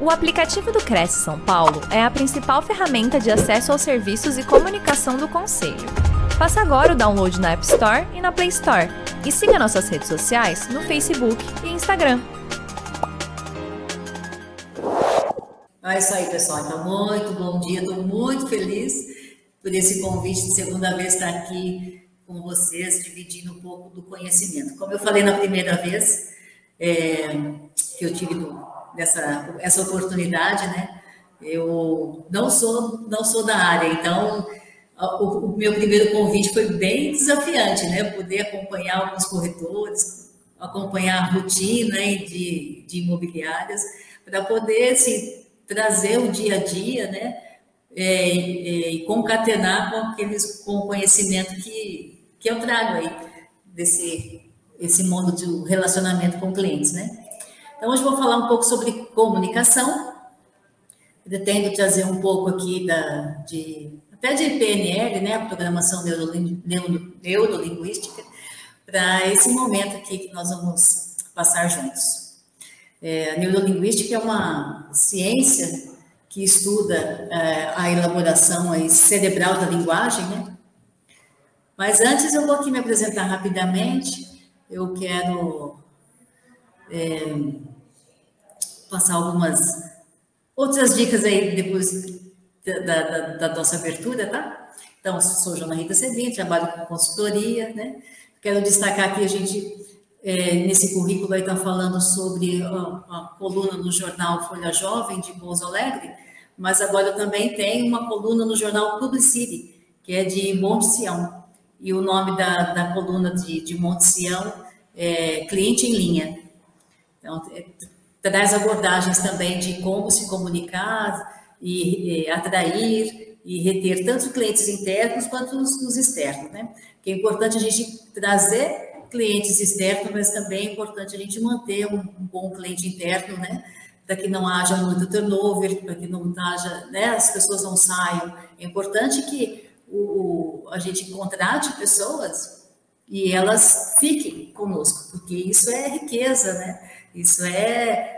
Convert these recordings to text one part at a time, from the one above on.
O aplicativo do Cresce São Paulo é a principal ferramenta de acesso aos serviços e comunicação do Conselho. Faça agora o download na App Store e na Play Store. E siga nossas redes sociais no Facebook e Instagram. É isso aí, pessoal. Então, muito bom dia. Estou muito feliz por esse convite de segunda vez estar aqui com vocês, dividindo um pouco do conhecimento. Como eu falei na primeira vez é, que eu tive dessa essa oportunidade, né? Eu não sou não sou da área, então o, o, meu primeiro convite foi bem desafiante, né? Poder acompanhar alguns corretores, acompanhar a rotina de, de imobiliárias, para poder assim, trazer o dia a dia, né? É, é, e concatenar com aqueles com o conhecimento que, que eu trago aí desse esse mundo de relacionamento com clientes, né? Então, hoje vou falar um pouco sobre comunicação. Pretendo trazer um pouco aqui da, de, até de PNL, né, programação neurolinguística, para esse momento aqui que nós vamos passar juntos. É, a neurolinguística é uma ciência que estuda é, a elaboração aí, cerebral da linguagem, né? Mas antes eu vou aqui me apresentar rapidamente. Eu quero é, passar algumas outras dicas aí depois da, da, da nossa abertura, tá? Então, sou Joana Rita Sebim, trabalho com consultoria, né? Quero destacar aqui a gente, é, nesse currículo aí está falando sobre a, a, coluna no jornal Folha Jovem de Pouso Alegre, mas agora também tem uma coluna no jornal Publicity, que é de Monte Sião. E o nome da, da coluna de, de Monte Sião é Cliente em Linha. Então, é, traz abordagens também de como se comunicar e, atrair e reter tanto clientes internos quanto os, os externos, né? Que é importante a gente trazer clientes externos, mas também é importante a gente manter um, um bom cliente interno, né? Para que não haja muito turnover, para que não haja, né? As pessoas não saiam. É importante que o, a gente contrate pessoas e elas fiquem conosco, porque isso é riqueza, né? Isso é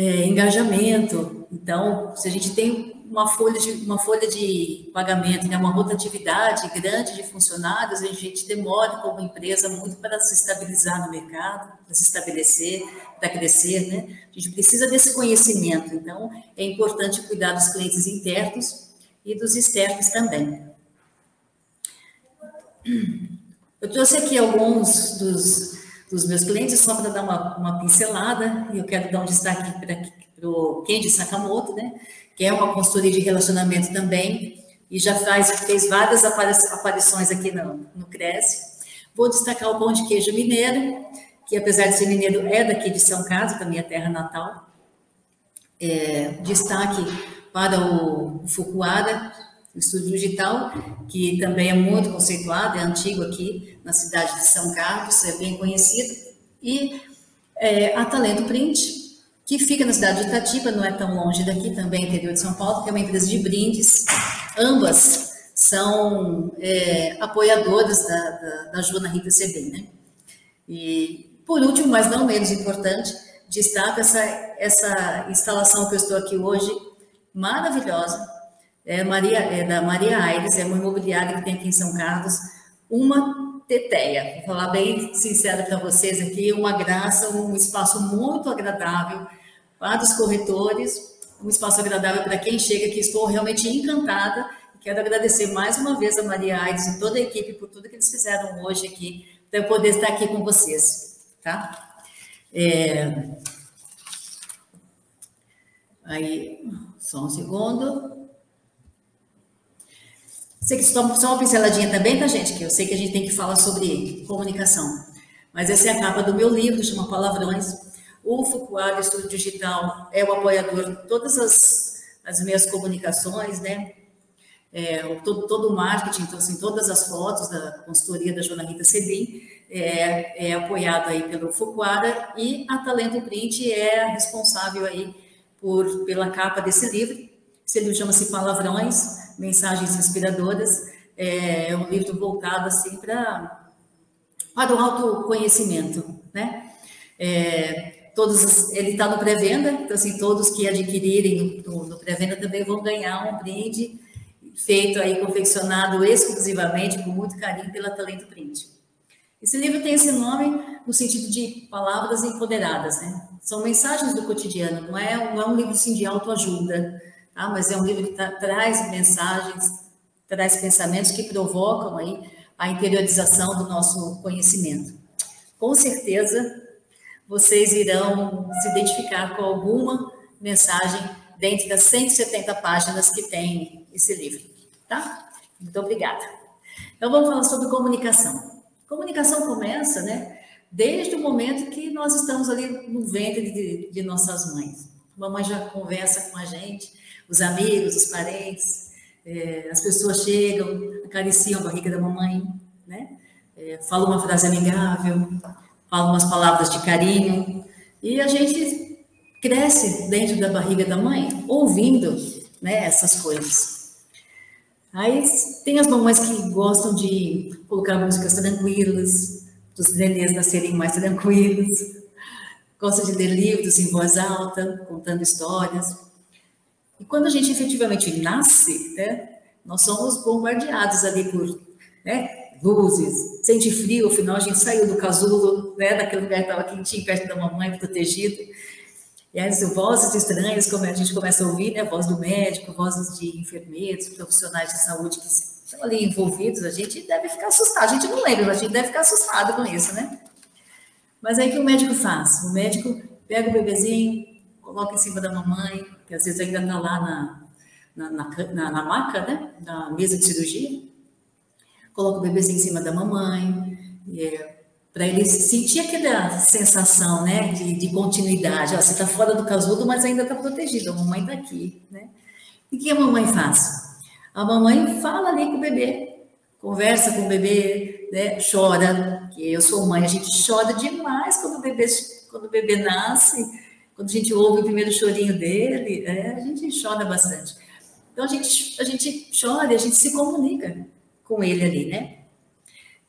é, engajamento. Então, se a gente tem uma folha de, uma folha de pagamento, né, uma rotatividade grande de funcionários, a gente demora como empresa muito para se estabilizar no mercado, para se estabelecer, para crescer, né? A gente precisa desse conhecimento. Então, é importante cuidar dos clientes internos e dos externos também. Eu trouxe aqui alguns dos dos meus clientes, só para dar uma, uma pincelada, e eu quero dar um destaque para o Kenji Sakamoto, né, que é uma consultoria de relacionamento também, e já faz, fez várias aparições aqui no, no Cresce. Vou destacar o pão de queijo mineiro, que apesar de ser mineiro, é daqui de São Carlos, da minha terra natal. É, destaque para o, o Fukuara, o Estúdio Digital, que também é muito conceituado, é antigo aqui na cidade de São Carlos, é bem conhecido, e é, a Talento Print, que fica na cidade de Itatiba, não é tão longe daqui, também interior de São Paulo, que é uma empresa de brindes, ambas são é, apoiadoras da, da, da Joana Rita CB, né? E, por último, mas não menos importante, destaca essa, essa instalação que eu estou aqui hoje, maravilhosa, é, Maria, é da Maria Aires, é uma imobiliária que tem aqui em São Carlos, uma teteia. Vou falar bem sincero para vocês aqui, uma graça, um espaço muito agradável para os corretores, um espaço agradável para quem chega, que estou realmente encantada. Quero agradecer mais uma vez a Maria Aires e toda a equipe por tudo que eles fizeram hoje aqui, para eu poder estar aqui com vocês, tá? É... Aí, só um segundo. Sei que só, uma pinceladinha também, tá, gente? Que eu sei que a gente tem que falar sobre comunicação. Mas essa é a capa do meu livro, chama Palavrões. O Fukuara Estúdio Digital é o apoiador de todas as, as minhas comunicações, né? É, todo, todo o marketing, então, assim, todas as fotos da consultoria da Joana Rita Sebim é, é apoiado aí pelo Fukuara e a Talento Print é responsável aí por, pela capa desse livro. Esse livro chama-se Palavrões, mensagens inspiradoras. É um livro voltado assim para para o autoconhecimento, né? É, todos, ele está no pré-venda, então assim, todos que adquirirem no, no pré-venda também vão ganhar um brinde feito aí, confeccionado exclusivamente, com muito carinho, pela Talento Print. Esse livro tem esse nome no sentido de palavras empoderadas, né? São mensagens do cotidiano, não é, não é um livro assim, de autoajuda, tá? mas é um livro que tá, traz mensagens, traz pensamentos que provocam aí a interiorização do nosso conhecimento. Com certeza, vocês irão se identificar com alguma mensagem dentre das 170 páginas que tem esse livro, tá? Muito obrigada. Então, vamos falar sobre comunicação. Comunicação começa, né, desde o momento que nós estamos ali no ventre de, de nossas mães. Mamãe já conversa com a gente, os amigos, os parentes, é, as pessoas chegam, acariciam a barriga da mamãe, né? É, falam uma frase amigável, falam umas palavras de carinho, e a gente cresce dentro da barriga da mãe, ouvindo né, essas coisas. Aí tem as mamães que gostam de colocar músicas tranquilas, dos nenês nascerem mais tranquilos, gostam de ler livros em voz alta, contando histórias. E quando a gente efetivamente nasce, né, nós somos bombardeados ali por né, luzes, sente frio, afinal a gente saiu do casulo, né, daquele lugar que estava quentinho, perto da mamãe, protegido. E aí, vozes estranhas, como a gente começa a ouvir, né, voz do médico, vozes de enfermeiros, profissionais de saúde que estão ali envolvidos, a gente deve ficar assustado, a gente não lembra, mas a gente deve ficar assustado com isso, né? Mas aí o que o médico faz? O médico pega o bebezinho, coloca em cima da mamãe, que às vezes ainda está lá na, na, na, na, maca, né, na mesa de cirurgia, coloca o bebezinho em cima da mamãe, é, para ele sentir aquela sensação, né, de, de continuidade. Ó, você está fora do casulo, mas ainda está protegido. A mamãe está aqui, né? E o que a mamãe faz? A mamãe fala ali com o bebê, conversa com o bebê, né, chora. Eu sou mãe, a gente chora demais quando o bebê, quando o bebê nasce, quando a gente ouve o primeiro chorinho dele, é, a gente chora bastante. Então a gente, a gente chora, a gente se comunica com ele ali, né?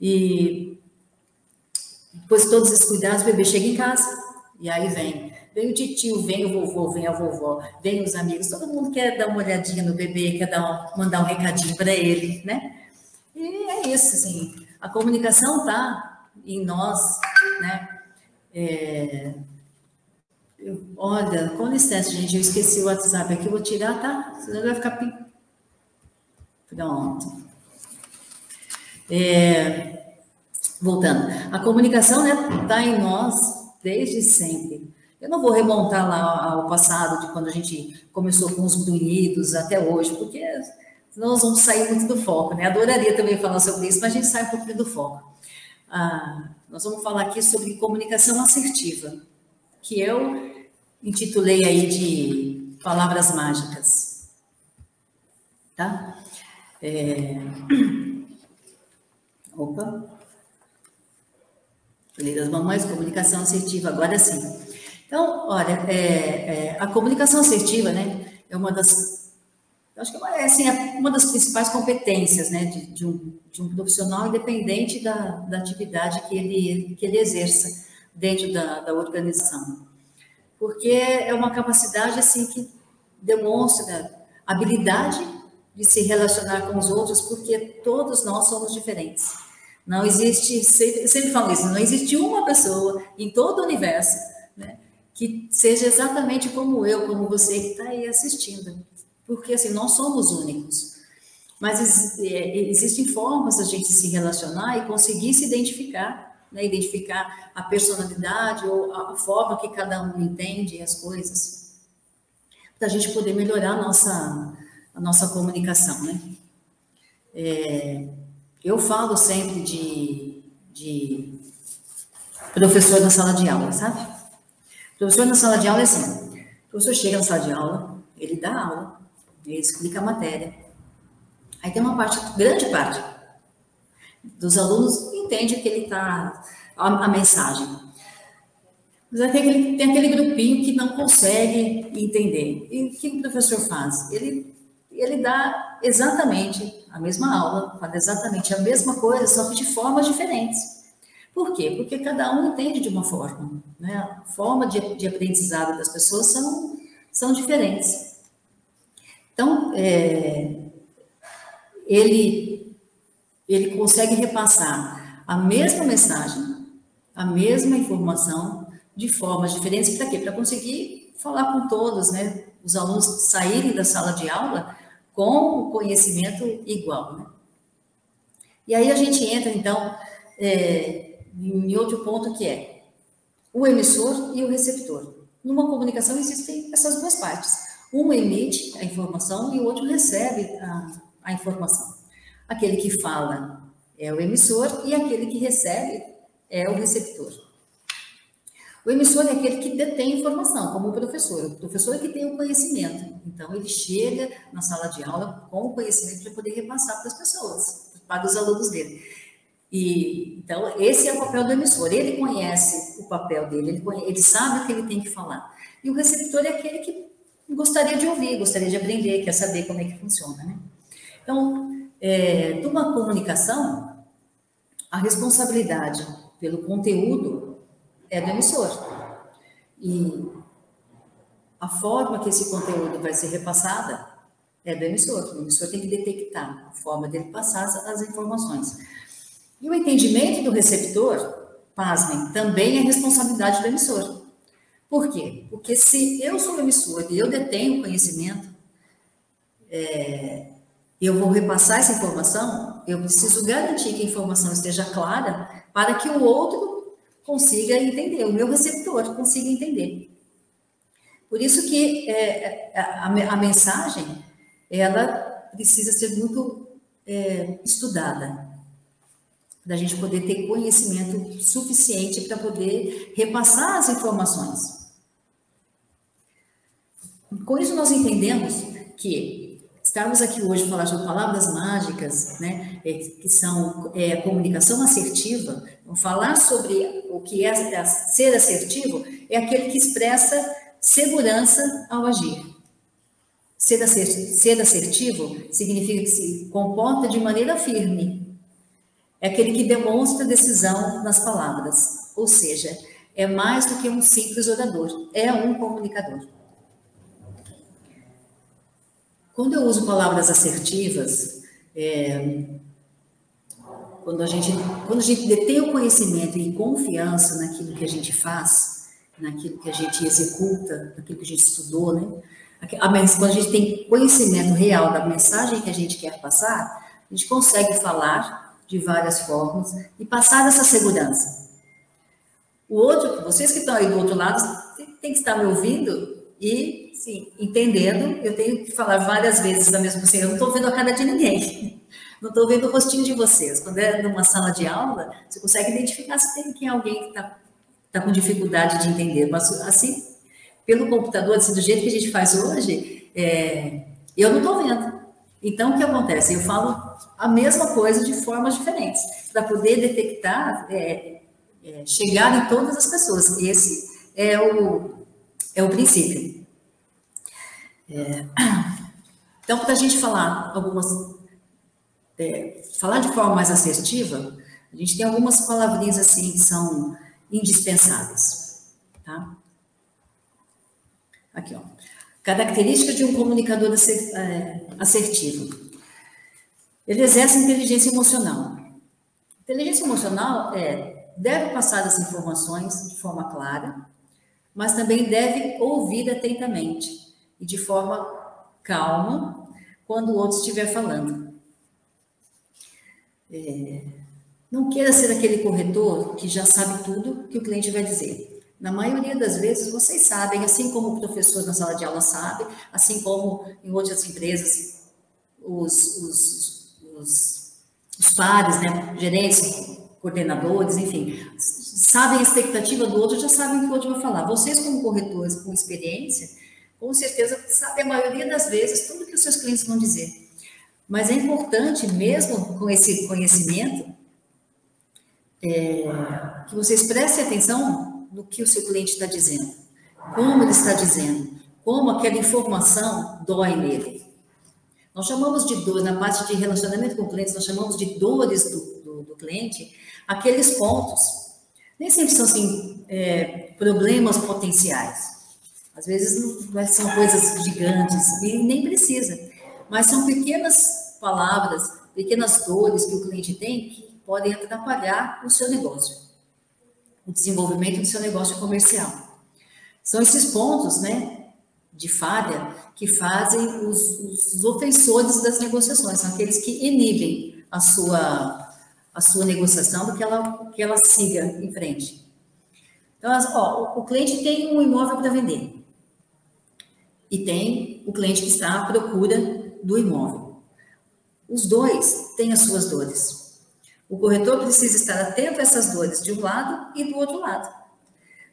E depois de todos esses cuidados, o bebê chega em casa e aí vem. Vem o tio, vem o vovô, vem a vovó, vem os amigos, todo mundo quer dar uma olhadinha no bebê, quer dar mandar um recadinho para ele, né? E é isso, assim, a comunicação tá em nós, né? É... Eu, olha, com licença, gente, eu esqueci o WhatsApp aqui, vou tirar, tá? Senão vai ficar... Pronto. É, voltando, a comunicação está né, tá em nós desde sempre. Eu não vou remontar lá ao passado, de quando a gente começou com os grunhidos até hoje, porque nós vamos sair muito do foco, né? Adoraria também falar sobre isso, mas a gente sai um pouquinho do foco. Ah, nós vamos falar aqui sobre comunicação assertiva, que eu intitulei aí de palavras mágicas. Tá? É... Opa. Lei das Mamães, comunicação assertiva, agora sim. Então, olha, é, é, a comunicação assertiva, né, é uma das, acho que é é, assim, é uma das principais competências, né, de, de, um, de um profissional independente da, da atividade que ele, que ele exerça dentro da, da organização. Porque é uma capacidade, assim, que demonstra habilidade de se relacionar com os outros, porque todos nós somos diferentes. Não existe, sempre, sempre falo isso, não existe uma pessoa em todo o universo né, que seja exatamente como eu, como você que está aí assistindo. Porque assim, nós somos únicos. Mas é, existem formas da gente se relacionar e conseguir se identificar, né, identificar a personalidade ou a forma que cada um entende as coisas, para a gente poder melhorar a nossa, a nossa comunicação, né? É, eu falo sempre de, de professor na sala de aula, sabe? Professor na sala de aula é assim: o professor chega na sala de aula, ele dá aula, ele explica a matéria. Aí tem uma parte, grande parte, dos alunos entende que ele está, a, a, mensagem. Mas tem aquele, tem aquele grupinho que não consegue entender. E o que o professor faz? Ele ele dá exatamente a mesma aula, fala exatamente a mesma coisa, só que de formas diferentes. Por quê? Porque cada um entende de uma forma. Né? A forma de, de aprendizado das pessoas são, são diferentes. Então, é, ele, ele consegue repassar a mesma mensagem, a mesma informação, de formas diferentes. Para quê? Para conseguir falar com todos, né? Os alunos saírem da sala de aula com o conhecimento igual, né? E aí a gente entra, então, é, em outro ponto que é o emissor e o receptor. Numa comunicação existem essas duas partes. Um emite a informação e o outro recebe a, a informação. Aquele que fala é o emissor e aquele que recebe é o receptor. O emissor é aquele que detém informação, como o professor. O professor é que tem o conhecimento. Então, ele chega na sala de aula com o conhecimento para poder repassar para as pessoas, para os alunos dele. E, então, esse é o papel do emissor. Ele conhece o papel dele, ele, conhece, ele sabe o que ele tem que falar. E o receptor é aquele que gostaria de ouvir, gostaria de aprender, quer saber como é que funciona. Né? Então, é, de uma comunicação, a responsabilidade pelo conteúdo é do emissor. E a forma que esse conteúdo vai ser repassada é do emissor. O emissor tem que detectar a forma dele passar as, informações. E o entendimento do receptor, pasmem, também é responsabilidade do emissor. Por quê? Porque se eu sou emissor e eu detenho conhecimento, é, eu vou repassar essa informação, eu preciso garantir que a informação esteja clara para que o outro consiga entender, o meu receptor consiga entender. Por isso que é, a, a, mensagem, ela precisa ser muito é, estudada, da gente poder ter conhecimento suficiente para poder repassar as informações. Com isso, nós entendemos que estarmos aqui hoje falar sobre palavras mágicas, né, é, que são é, comunicação assertiva, falar sobre o que é, ser assertivo, é aquele que expressa segurança ao agir. Ser assertivo significa que se comporta de maneira firme, é aquele que demonstra decisão nas palavras, ou seja, é mais do que um simples orador, é um comunicador. Quando eu uso palavras assertivas, é, quando, a gente, quando a gente detém o conhecimento e confiança naquilo que a gente faz, naquilo que a gente executa, naquilo que a gente estudou, né? Quando a gente tem conhecimento real da mensagem que a gente quer passar, a gente consegue falar de várias formas e passar essa segurança. O outro, vocês que estão aí do outro lado, tem que estar me ouvindo e, sim, entendendo. Eu tenho que falar várias vezes da mesma assim, eu não estou vendo a cara de ninguém. Não estou vendo o rostinho de vocês. Quando é numa sala de aula, você consegue identificar se tem quem alguém que está tá com dificuldade de entender. Mas, assim, pelo computador, assim, do jeito que a gente faz hoje, é, eu não estou vendo. Então, o que acontece? Eu falo a mesma coisa de formas diferentes, para poder detectar, é, é, chegar em todas as pessoas. Esse é o, é o princípio. É, então, para a gente falar algumas. É, falar de forma mais assertiva, a gente tem algumas palavrinhas assim que são indispensáveis. Tá? Aqui, ó. Característica de um comunicador é, assertivo. Ele exerce inteligência emocional. Inteligência emocional é deve passar as informações de forma clara, mas também deve ouvir atentamente e de forma calma quando o outro estiver falando. É, não queira ser aquele corretor que já sabe tudo que o cliente vai dizer. Na maioria das vezes, vocês sabem, assim como o professor na sala de aula sabe, assim como em outras empresas, os, os, os, os pares, né, gerentes, coordenadores, enfim, sabem a expectativa do outro, já sabem o que o outro vai falar. Vocês, como corretores com experiência, com certeza sabem a maioria das vezes tudo que os seus clientes vão dizer. Mas é importante, mesmo com esse conhecimento, é, que vocês prestem atenção no que o seu cliente está dizendo, como ele está dizendo, como aquela informação dói nele. Nós chamamos de dor, na parte de relacionamento com clientes, nós chamamos de dores do, do, do, do cliente aqueles pontos. Nem sempre são assim, é, problemas potenciais. Às vezes não são coisas gigantes e nem precisa, mas são pequenas palavras, pequenas dores que o cliente tem que podem atrapalhar o seu negócio, o desenvolvimento do seu negócio comercial. São esses pontos, né, de falha que fazem os, os ofensores das negociações, são aqueles que inibem a sua a sua negociação do que ela que ela siga em frente. Então, ó, o cliente tem um imóvel para vender e tem o cliente que está à procura do imóvel. Os dois têm as suas dores. O corretor precisa estar atento a essas dores de um lado e do outro lado,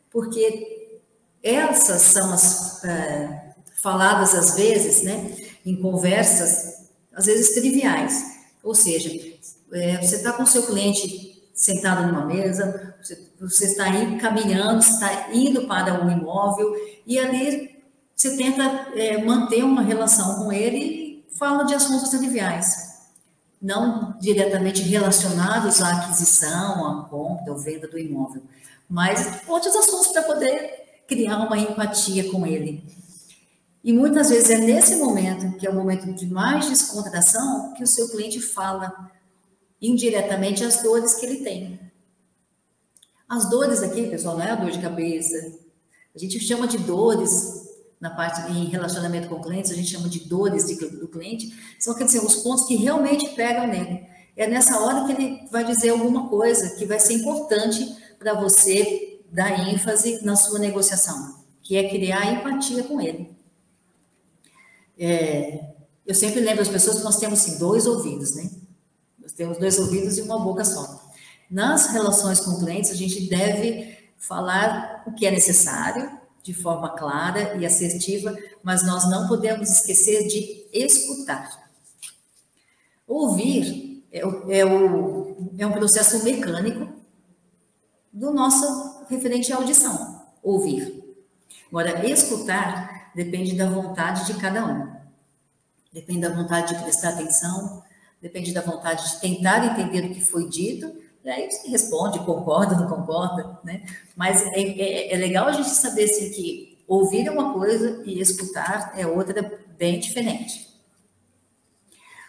porque essas são as é, faladas às vezes, né, em conversas, às vezes triviais. Ou seja, é, você está com seu cliente sentado numa mesa, você, você está aí caminhando, está indo para um imóvel e ali você tenta é, manter uma relação com ele e fala de assuntos triviais não diretamente relacionados à aquisição, à compra ou venda do imóvel, mas outros assuntos para poder criar uma empatia com ele. E muitas vezes é nesse momento, que é o momento de mais descontração, que o seu cliente fala indiretamente as dores que ele tem. As dores aqui, pessoal, não é a dor de cabeça. A gente chama de dores na parte em relacionamento com clientes, a gente chama de dores de, do cliente, são quer dizer, os pontos que realmente pegam nele. É nessa hora que ele vai dizer alguma coisa que vai ser importante para você dar ênfase na sua negociação, que é criar empatia com ele. É, eu sempre lembro as pessoas que nós temos assim, dois ouvidos, né? Nós temos dois ouvidos e uma boca só. Nas relações com clientes, a gente deve falar o que é necessário, de forma clara e assertiva, mas nós não podemos esquecer de escutar. Ouvir é, é, o, é um processo mecânico do nosso referente à audição, ouvir. Agora, escutar depende da vontade de cada um. Depende da vontade de prestar atenção, depende da vontade de tentar entender o que foi dito e aí você responde, concorda, não concorda, né? Mas é, é, é legal a gente saber assim, que ouvir é uma coisa e escutar é outra bem diferente.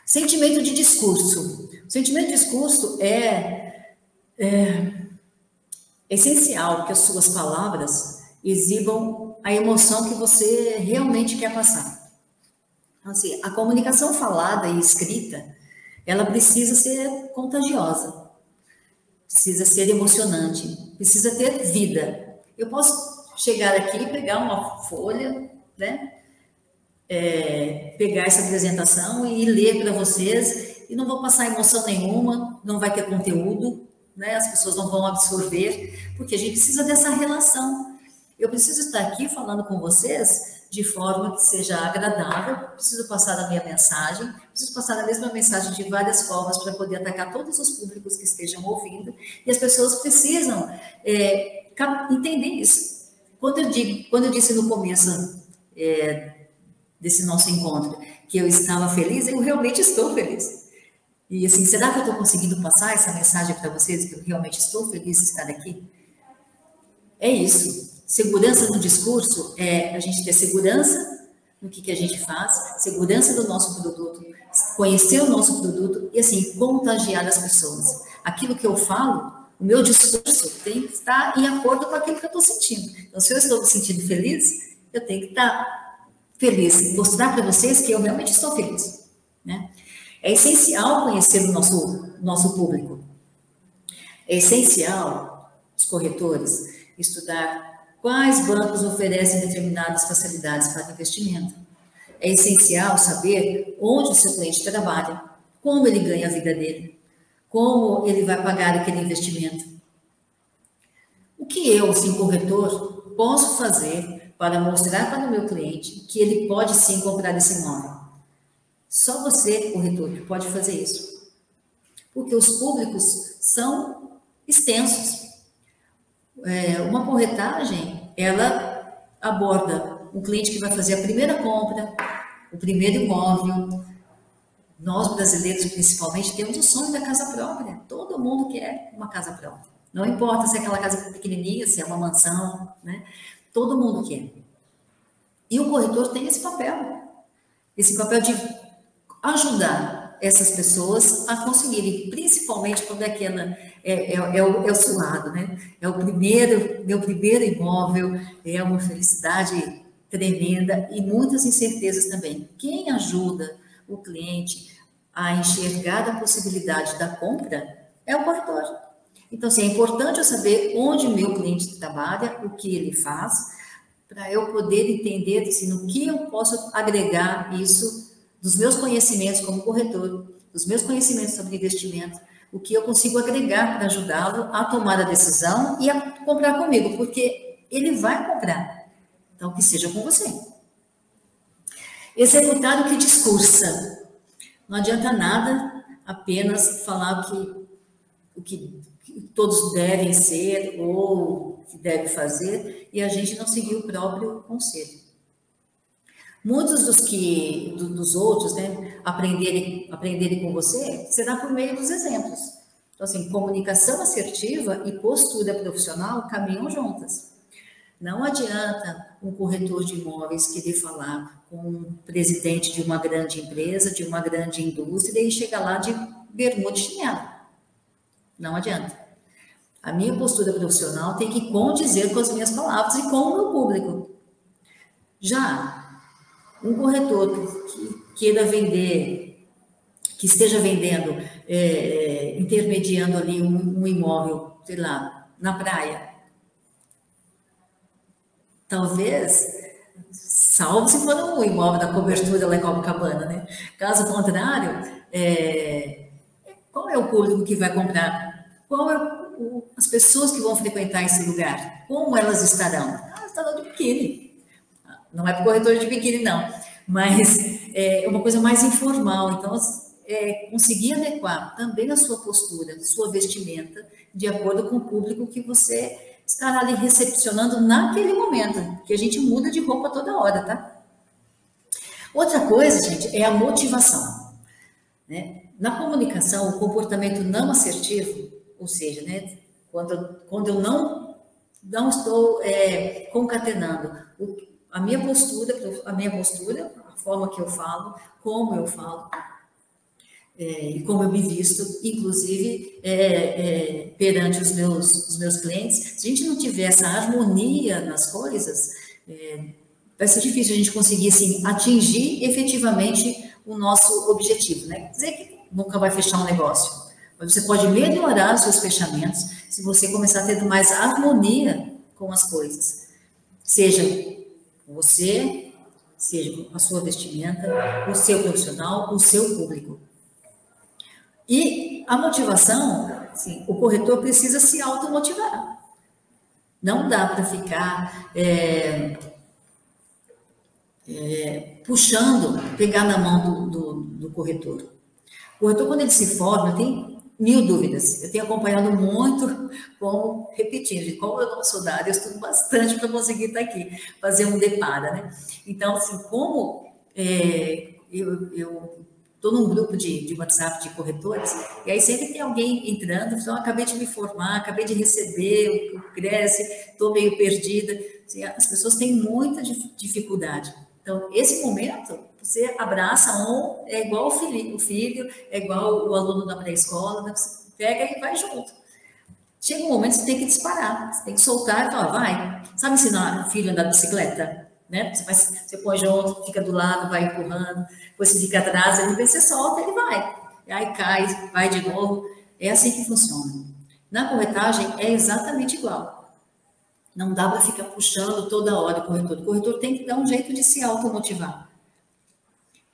Sentimento de discurso. O sentimento de discurso é, é essencial que as suas palavras exibam a emoção que você realmente quer passar. Então, assim, a comunicação falada e escrita, ela precisa ser contagiosa precisa ser emocionante, precisa ter vida. Eu posso chegar aqui, pegar uma folha, né? É, pegar essa apresentação e ler para vocês e não vou passar emoção nenhuma, não vai ter conteúdo, né? As pessoas não vão absorver, porque a gente precisa dessa relação. Eu preciso estar aqui falando com vocês de forma que seja agradável, preciso passar a minha mensagem, preciso passar a mesma mensagem de várias formas para poder atacar todos os públicos que estejam ouvindo, e as pessoas precisam é, entender isso. Quando eu, digo, quando eu disse no começo é, desse nosso encontro que eu estava feliz, eu realmente estou feliz. E assim, será que eu estou conseguindo passar essa mensagem para vocês que eu realmente estou feliz de estar aqui? É isso. Segurança no discurso é a gente ter segurança no que, que a gente faz, segurança do nosso produto, conhecer o nosso produto e, assim, contagiar as pessoas. Aquilo que eu falo, o meu discurso tem que estar em acordo com aquilo que eu estou sentindo. Então, se eu estou me sentindo feliz, eu tenho que estar feliz, mostrar para vocês que eu realmente estou feliz. Né? É essencial conhecer o nosso, nosso público. É essencial, os corretores, estudar Quais bancos oferecem determinadas facilidades para investimento? É essencial saber onde o seu cliente trabalha, como ele ganha a vida dele, como ele vai pagar aquele investimento. O que eu, sim, corretor, posso fazer para mostrar para o meu cliente que ele pode sim comprar esse imóvel? Só você, corretor, pode fazer isso. Porque os públicos são extensos. É, uma corretagem, ela aborda um cliente que vai fazer a primeira compra, o primeiro imóvel, nós brasileiros principalmente temos o sonho da casa própria. Todo mundo quer uma casa própria. Não importa se é aquela casa pequenininha, se é uma mansão, né? Todo mundo quer. E o corretor tem esse papel. Esse papel de ajudar essas pessoas a conseguirem, principalmente quando é aquela é, é, é, o, é o seu lado, né? É o primeiro, meu primeiro imóvel, é uma felicidade tremenda e muitas incertezas também. Quem ajuda o cliente a enxergar a possibilidade da compra é o corretor. Então, assim, é importante eu saber onde o meu cliente trabalha, o que ele faz, para eu poder entender assim, no que eu posso agregar isso dos meus conhecimentos como corretor, dos meus conhecimentos sobre investimento, o que eu consigo agregar para ajudá-lo a tomar a decisão e a comprar comigo, porque ele vai comprar. Então, que seja com você. Executar o que discursa. Não adianta nada apenas falar o que, o que todos devem ser ou que deve fazer e a gente não seguir o próprio conselho. Muitos dos que dos outros, né, aprenderem aprenderem com você, será por meio dos exemplos. Então assim, comunicação assertiva e postura profissional caminham juntas. Não adianta um corretor de imóveis querer falar com um presidente de uma grande empresa, de uma grande indústria e chegar lá de bermuda e chinelo. Não adianta. A minha postura profissional tem que condizer com as minhas palavras e com o meu público. Já um corretor que queira vender, que esteja vendendo, é, é, intermediando ali um, um imóvel, sei lá, na praia, talvez, salvo se for um imóvel da cobertura em Copacabana, né? Caso contrário, é, qual é o público que vai comprar? Qual é o, as pessoas que vão frequentar esse lugar, como elas estarão? Ah, estarão de biquíni. Não é para corretor de biquíni, não, mas é uma coisa mais informal. Então, é, conseguir adequar também a sua postura, sua vestimenta, de acordo com o público que você estará ali recepcionando naquele momento, que a gente muda de roupa toda hora, tá? Outra coisa, gente, é a motivação. Né? Na comunicação, o comportamento não assertivo ou seja, né, quando, quando eu não, não estou é, concatenando o, a minha postura, a minha postura, a forma que eu falo, como eu falo, é, e como eu me visto, inclusive é, é, perante os meus, os meus clientes, se a gente não tiver essa harmonia nas coisas, é, vai ser difícil a gente conseguir assim, atingir efetivamente o nosso objetivo, né? Quer dizer que nunca vai fechar um negócio, você pode melhorar os seus fechamentos se você começar a ter mais harmonia com as coisas. Seja você, seja a sua vestimenta, o seu profissional, o seu público. E a motivação, o corretor precisa se automotivar. Não dá para ficar é, é, puxando, pegar na mão do, do, do corretor. O corretor, quando ele se forma, tem mil dúvidas. Eu tenho acompanhado muito como, repetindo, como eu não sou da área, eu estudo bastante para conseguir estar aqui, fazer um depara, né? Então, assim, como é, eu estou num grupo de, de WhatsApp de corretores, e aí sempre tem alguém entrando, então, acabei de me formar, acabei de receber o Cresce, estou meio perdida. Assim, as pessoas têm muita dificuldade. Então, esse momento você abraça um, é igual o filho, o filho é igual o aluno da pré-escola, né? você pega e vai junto. Chega um momento que você tem que disparar, você tem que soltar e falar, vai. Sabe ensinar o filho a andar de bicicleta? Né? Você, você põe junto, fica do lado, vai empurrando, depois você fica atrás, ele você solta, ele vai. Aí cai, vai de novo. É assim que funciona. Na corretagem é exatamente igual. Não dá para ficar puxando toda hora o corretor. O corretor tem que dar um jeito de se automotivar.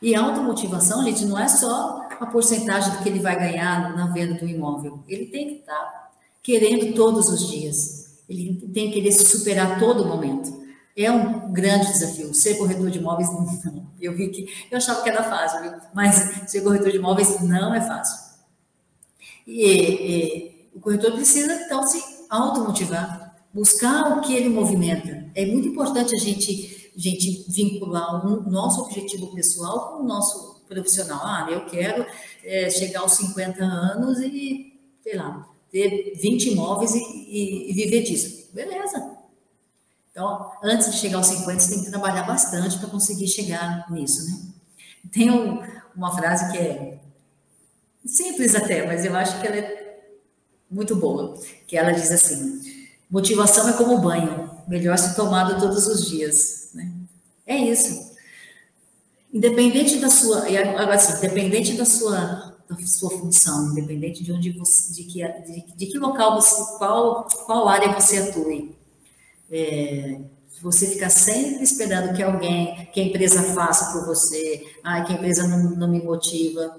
E automotivação, gente, não é só a porcentagem do que ele vai ganhar na venda do imóvel. Ele tem que estar tá querendo todos os dias. Ele tem que querer se superar todo momento. É um grande desafio. Ser corretor de imóveis, não. Eu vi que eu achava que era fácil, viu? mas ser corretor de imóveis não é fácil. E, e o corretor precisa, então, se automotivar, buscar o que ele movimenta. É muito importante a gente gente vincular o nosso objetivo pessoal com o nosso profissional. Ah, eu quero é, chegar aos 50 anos e, sei lá, ter 20 imóveis e, e, e viver disso. Beleza. Então, antes de chegar aos 50, você tem que trabalhar bastante para conseguir chegar nisso, né? Tem um, uma frase que é simples até, mas eu acho que ela é muito boa, que ela diz assim: motivação é como banho, melhor se tomado todos os dias, né? É isso. Independente da sua, agora assim, independente da sua da sua função, independente de onde você, de que, de, de que local você, qual, qual área você atue. É, você ficar sempre esperando que alguém, que a empresa faça por você, ah, que a empresa não, não me motiva.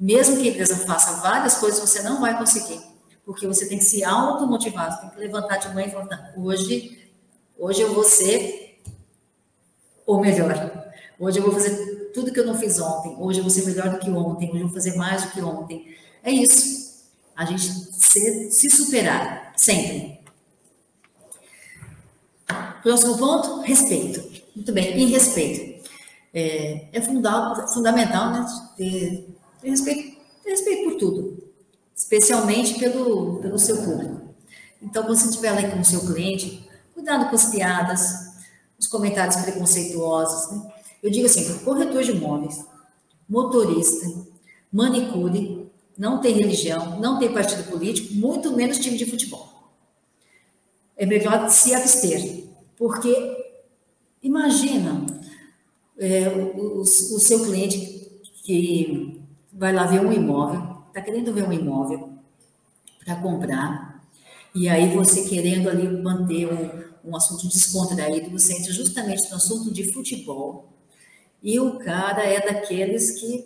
Mesmo que a empresa faça várias coisas, você não vai conseguir, porque você tem que se automotivar, você tem que levantar de manhã e falar, hoje, hoje eu vou ser o melhor. Hoje eu vou fazer tudo que eu não fiz ontem. Hoje eu vou ser melhor do que ontem. Hoje eu vou fazer mais do que ontem. É isso. A gente se, se superar, sempre. Próximo ponto, respeito. Muito bem, em respeito. É, é fundamental, fundamental né, ter, ter, respeito, ter respeito por tudo, especialmente pelo, pelo seu público. Então, quando você estiver lá com o seu cliente, cuidado com as piadas, os comentários preconceituosos. Né? Eu digo assim, corretor de imóveis, motorista, manicure, não tem religião, não tem partido político, muito menos time de futebol. É melhor se abster. Porque imagina é, o, o, seu cliente que vai lá ver um imóvel, está querendo ver um imóvel para comprar, e aí você querendo ali manter um, um assunto descontraído, você entra justamente no assunto de futebol, e o cara é daqueles que,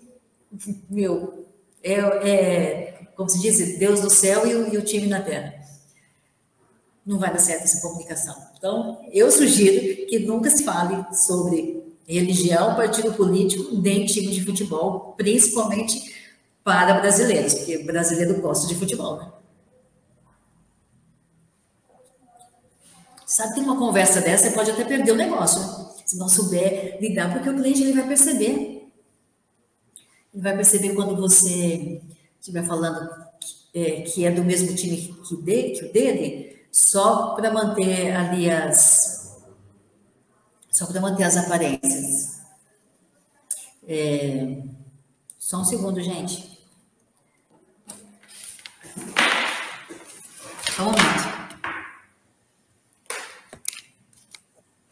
meu, é, é como se diz, Deus no céu e o, e o time na terra não vai dar certo essa comunicação. Então, eu sugiro que nunca se fale sobre religião, partido político, nem time de futebol, principalmente para brasileiros, porque brasileiro gosta de futebol, né? Sabe que numa conversa dessa você pode até perder o negócio, né? se não souber lidar, porque o cliente ele vai perceber. Ele vai perceber quando você estiver falando é, que é do mesmo time que, de, que o dele, só para manter ali as só para manter as aparências. É, só um segundo, gente. Só um momento.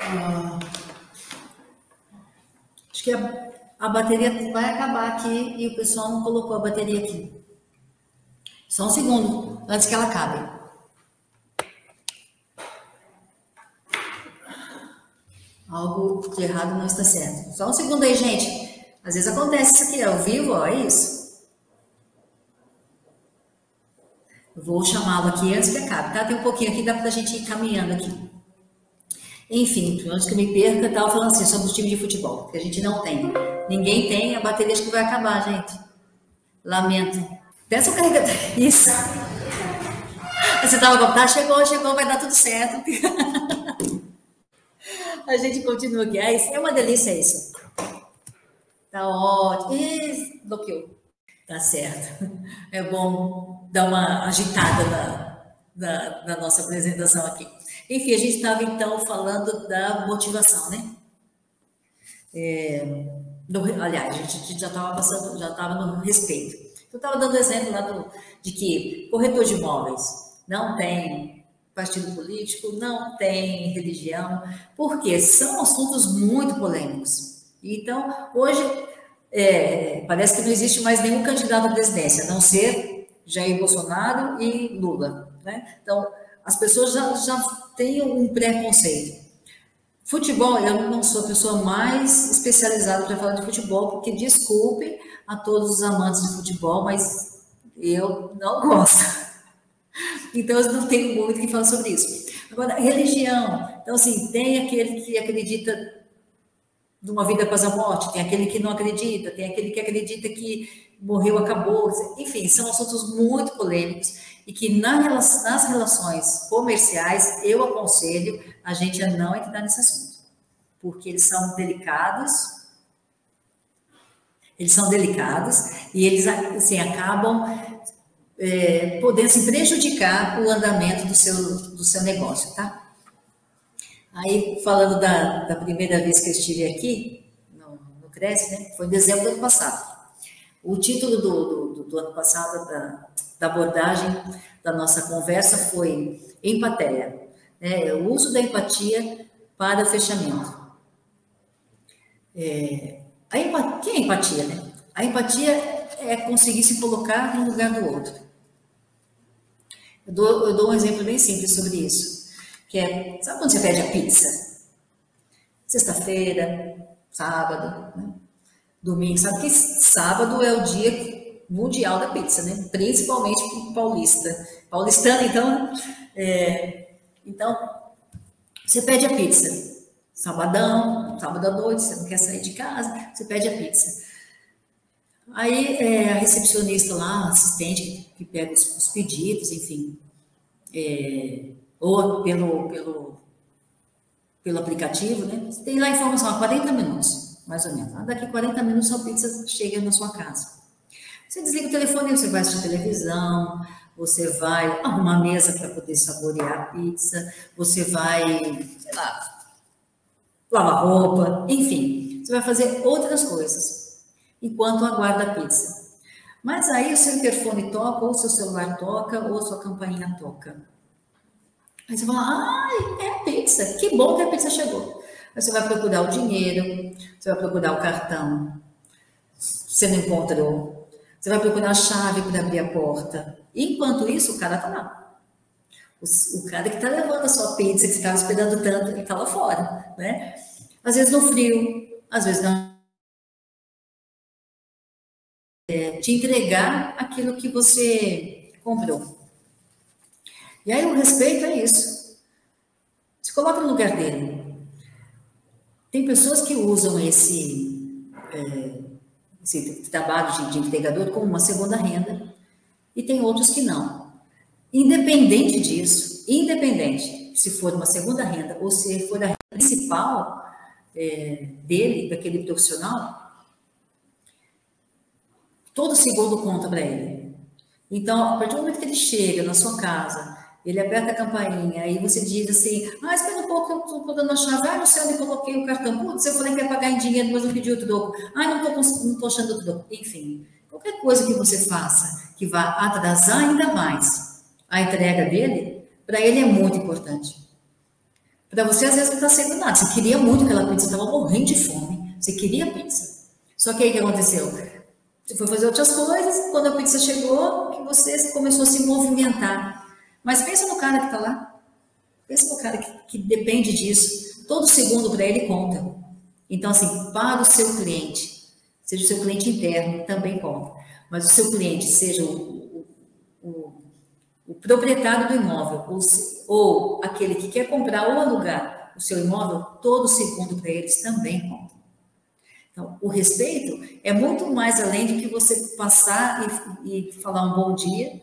Ah, acho que a, a bateria vai acabar aqui e o pessoal não colocou a bateria aqui. Só um segundo, antes que ela acabe. algo de errado não está certo. Só um segundo aí, gente. Às vezes acontece isso aqui, ao vivo, ó, é isso. Eu vou chamá-lo aqui antes que acabe, tá? Tem um pouquinho aqui, dá pra gente ir caminhando aqui. Enfim, antes que eu me perca, estava falando assim sobre os times de futebol, que a gente não tem. Ninguém tem, a bateria acho que vai acabar, gente. Lamento. Desce o carregador. Isso. Você tava com, tá, chegou, chegou, vai dar tudo certo. A gente continua aqui. É, é uma delícia isso. Tá ótimo. Ih, bloqueou. Tá certo. É bom dar uma agitada na, na, na nossa apresentação aqui. Enfim, a gente estava então falando da motivação, né? É, aliás, a gente já estava passando, já estava no respeito. Eu estava dando exemplo lá do, de que corretor de imóveis não tem partido político, não tem religião, porque são assuntos muito polêmicos. Então, hoje, é, parece que não existe mais nenhum candidato à presidência, a não ser Jair Bolsonaro e Lula. Né? Então, as pessoas já, já têm um preconceito. Futebol, eu não sou a pessoa mais especializada para falar de futebol, porque desculpe a todos os amantes de futebol, mas eu não gosto. Então, eu não tenho muito que falar sobre isso. Agora, religião. Então, assim, tem aquele que acredita numa vida após a morte, tem aquele que não acredita, tem aquele que acredita que morreu, acabou. Enfim, são assuntos muito polêmicos e que nas relações comerciais eu aconselho a gente a não entrar nesse assunto, porque eles são delicados Eles são delicados e eles assim, acabam é, podendo assim, prejudicar o andamento do seu, do seu negócio, tá? Aí, falando da, da primeira vez que eu estive aqui, no, no Cresce, né? Foi em dezembro do ano passado. O título do, do, do ano passado, da, da abordagem da nossa conversa foi empatia, né? o uso da empatia para fechamento. É, a empatia, que é empatia, né? A empatia é conseguir se colocar no lugar do outro. Eu dou, eu dou um exemplo bem simples sobre isso, que é, sabe quando você pede a pizza? Sexta-feira, sábado, né? domingo, sabe que sábado é o dia mundial da pizza, né? Principalmente para o paulista. Paulistano, então, é, então, você pede a pizza. Sabadão, sábado à noite, você não quer sair de casa, você pede a pizza. Aí é, a recepcionista lá, assistente que pega os, os pedidos, enfim, é, ou pelo, pelo, pelo aplicativo, né? Tem lá a informação, há 40 minutos, mais ou menos. Ah, daqui 40 minutos a pizza chega na sua casa. Você desliga o telefone, você vai assistir televisão, você vai arrumar mesa para poder saborear a pizza, você vai, sei lá, lavar roupa, enfim, você vai fazer outras coisas enquanto aguarda a pizza. Mas aí o seu interfone toca, ou o seu celular toca, ou a sua campainha toca. Aí você fala, ai, é a pizza, que bom que a pizza chegou. Aí você vai procurar o dinheiro, você vai procurar o cartão, você não encontrou. Você vai procurar a chave para abrir a porta. Enquanto isso, o cara está lá. O, o, cara que está levando a sua pizza, que você estava esperando tanto, ele está lá fora, né? Às vezes no frio, às vezes não. É, te entregar aquilo que você comprou. E aí o respeito é isso. Se coloca no lugar dele. Tem pessoas que usam esse, é, esse trabalho de, de entregador como uma segunda renda e tem outros que não. Independente disso, independente se for uma segunda renda ou se for a renda principal é, dele, daquele profissional, todo segundo conta para ele. Então, a partir do momento que ele chega na sua casa, ele aperta a campainha, aí você diz assim, ah, espera um pouco, eu estou dando a chave, ah, não sei onde coloquei o cartão, putz, eu falei que ia pagar em dinheiro, mas não pedi o troco, ah, não estou não achando o troco, enfim, qualquer coisa que você faça que vá atrasar ainda mais a entrega dele, para ele é muito importante. Para você, às vezes, não está sendo nada. Você queria muito aquela pizza, estava morrendo de fome. Você queria pizza. Só que aí o que aconteceu? Você foi fazer outras coisas, quando a pizza chegou, que você começou a se movimentar. Mas pensa no cara que está lá. Pensa no cara que, que depende disso. Todo segundo para ele conta. Então, assim, para o seu cliente, seja o seu cliente interno, também conta. Mas o seu cliente, seja o, o, o o proprietário do imóvel ou, ou aquele que quer comprar ou alugar o seu imóvel, todo segundo para eles também conta. Então, o respeito é muito mais além do que você passar e, e falar um bom dia,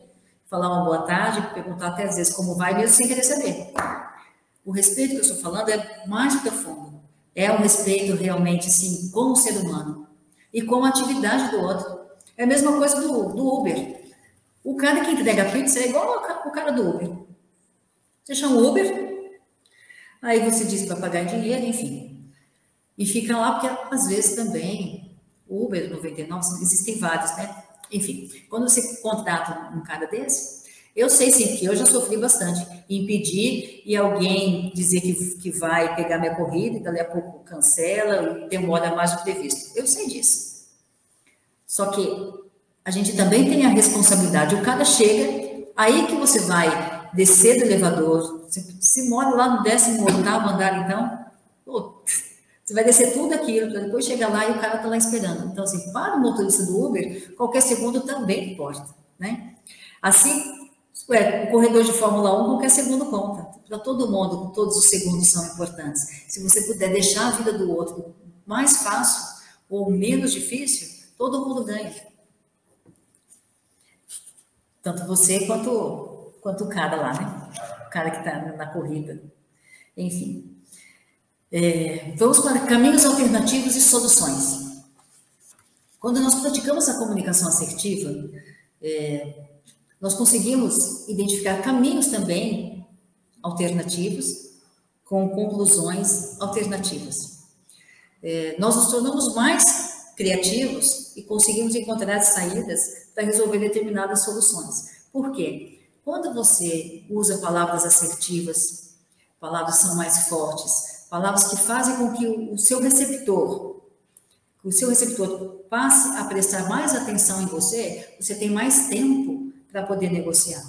falar uma boa tarde, perguntar até às vezes como vai, mesmo sem querer saber. O respeito que eu estou falando é mais profundo. É um respeito realmente, assim, com o ser humano e com a atividade do outro. É a mesma coisa do, do Uber. O cara que entrega pizza é igual o cara do Uber. Você chama o Uber, aí você diz vai pagar dinheiro, enfim. E fica lá, porque às vezes também, Uber 99, existem vários, né? Enfim, quando você contrata um cara desse, eu sei sim que eu já sofri bastante em pedir e alguém dizer que, que vai pegar minha corrida e dali a pouco cancela demora mais do que previsto. Eu sei disso. Só que a gente também tem a responsabilidade. O cara chega, aí que você vai descer do elevador, se, mora lá no 18 andar, então, pô, você vai descer tudo aquilo, para depois chegar lá e o cara está lá esperando. Então, assim, para o motorista do Uber, qualquer segundo também importa, né? Assim, é, o corredor de Fórmula 1, qualquer segundo conta. Para todo mundo, todos os segundos são importantes. Se você puder deixar a vida do outro mais fácil ou menos difícil, todo mundo ganha. Tanto você quanto, quanto o cara lá, né? O cara que está na corrida. Enfim. É, vamos para caminhos alternativos e soluções. Quando nós praticamos a comunicação assertiva, é, nós conseguimos identificar caminhos também alternativos com conclusões alternativas. É, nós nos tornamos mais criativos e conseguimos encontrar saídas para resolver determinadas soluções. Por quê? Quando você usa palavras assertivas, palavras são mais fortes, palavras que fazem com que o seu receptor, o seu receptor passe a prestar mais atenção em você, você tem mais tempo para poder negociar.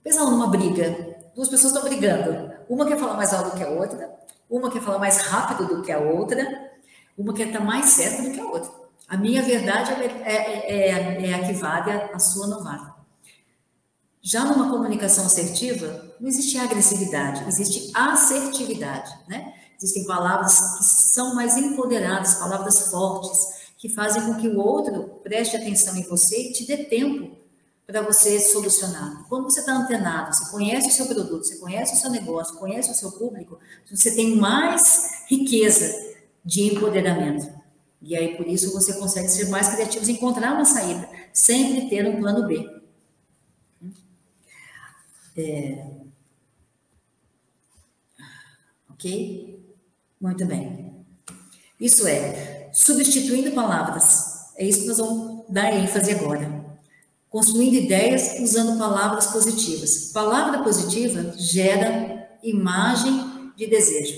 Pensa numa briga, duas pessoas estão brigando, uma quer falar mais alto que a outra, uma quer falar mais rápido do que a outra, uma quer estar mais certa do que a outra. A minha verdade é, é, é, é a que vale, a sua não vale. Já numa comunicação assertiva, não existe agressividade, existe assertividade, né? Existem palavras que são mais empoderadas, palavras fortes, que fazem com que o outro preste atenção em você e te dê tempo para você solucionar. Quando você está antenado, você conhece o seu produto, você conhece o seu negócio, conhece o seu público, você tem mais riqueza de empoderamento. E aí, por isso, você consegue ser mais criativo e encontrar uma saída, sempre ter um plano B. É... Ok? Muito bem. Isso é, substituindo palavras. É isso que nós vamos dar ênfase agora construindo ideias usando palavras positivas. Palavra positiva gera imagem de desejo.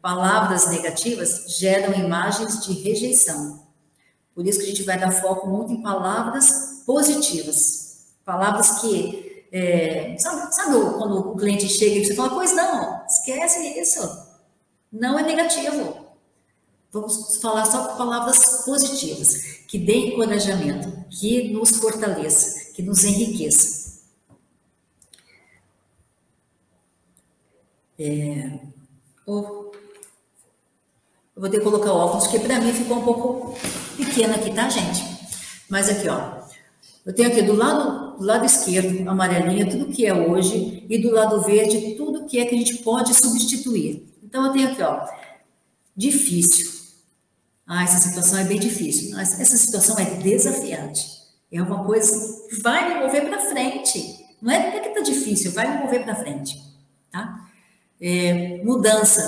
Palavras negativas geram imagens de rejeição. Por isso que a gente vai dar foco muito em palavras positivas. Palavras que. É, sabe, sabe, quando o cliente chega e você fala, pois não, esquece isso. Não é negativo. Vamos falar só palavras positivas, que deem encorajamento, que nos fortaleça que nos enriqueça. É, oh, eu vou ter que colocar óculos, porque para mim ficou um pouco pequeno aqui, tá, gente? Mas aqui, ó. Eu tenho aqui do lado, do lado esquerdo, amarelinha, tudo que é hoje, e do lado verde, tudo que é que a gente pode substituir. Então, eu tenho aqui, ó, difícil. Ah, essa situação é bem difícil. Essa situação é desafiante. É uma coisa que vai me mover para frente. Não é porque está difícil, vai me mover para frente. Tá? É, mudança.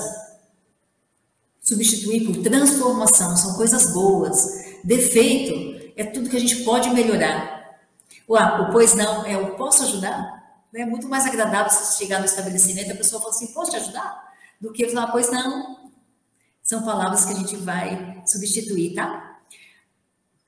Substituir por transformação são coisas boas. Defeito é tudo que a gente pode melhorar. O, pois não é o posso ajudar? É muito mais agradável você chegar no estabelecimento e a pessoa falar assim, posso te ajudar? Do que falar, pois não. São palavras que a gente vai substituir, tá?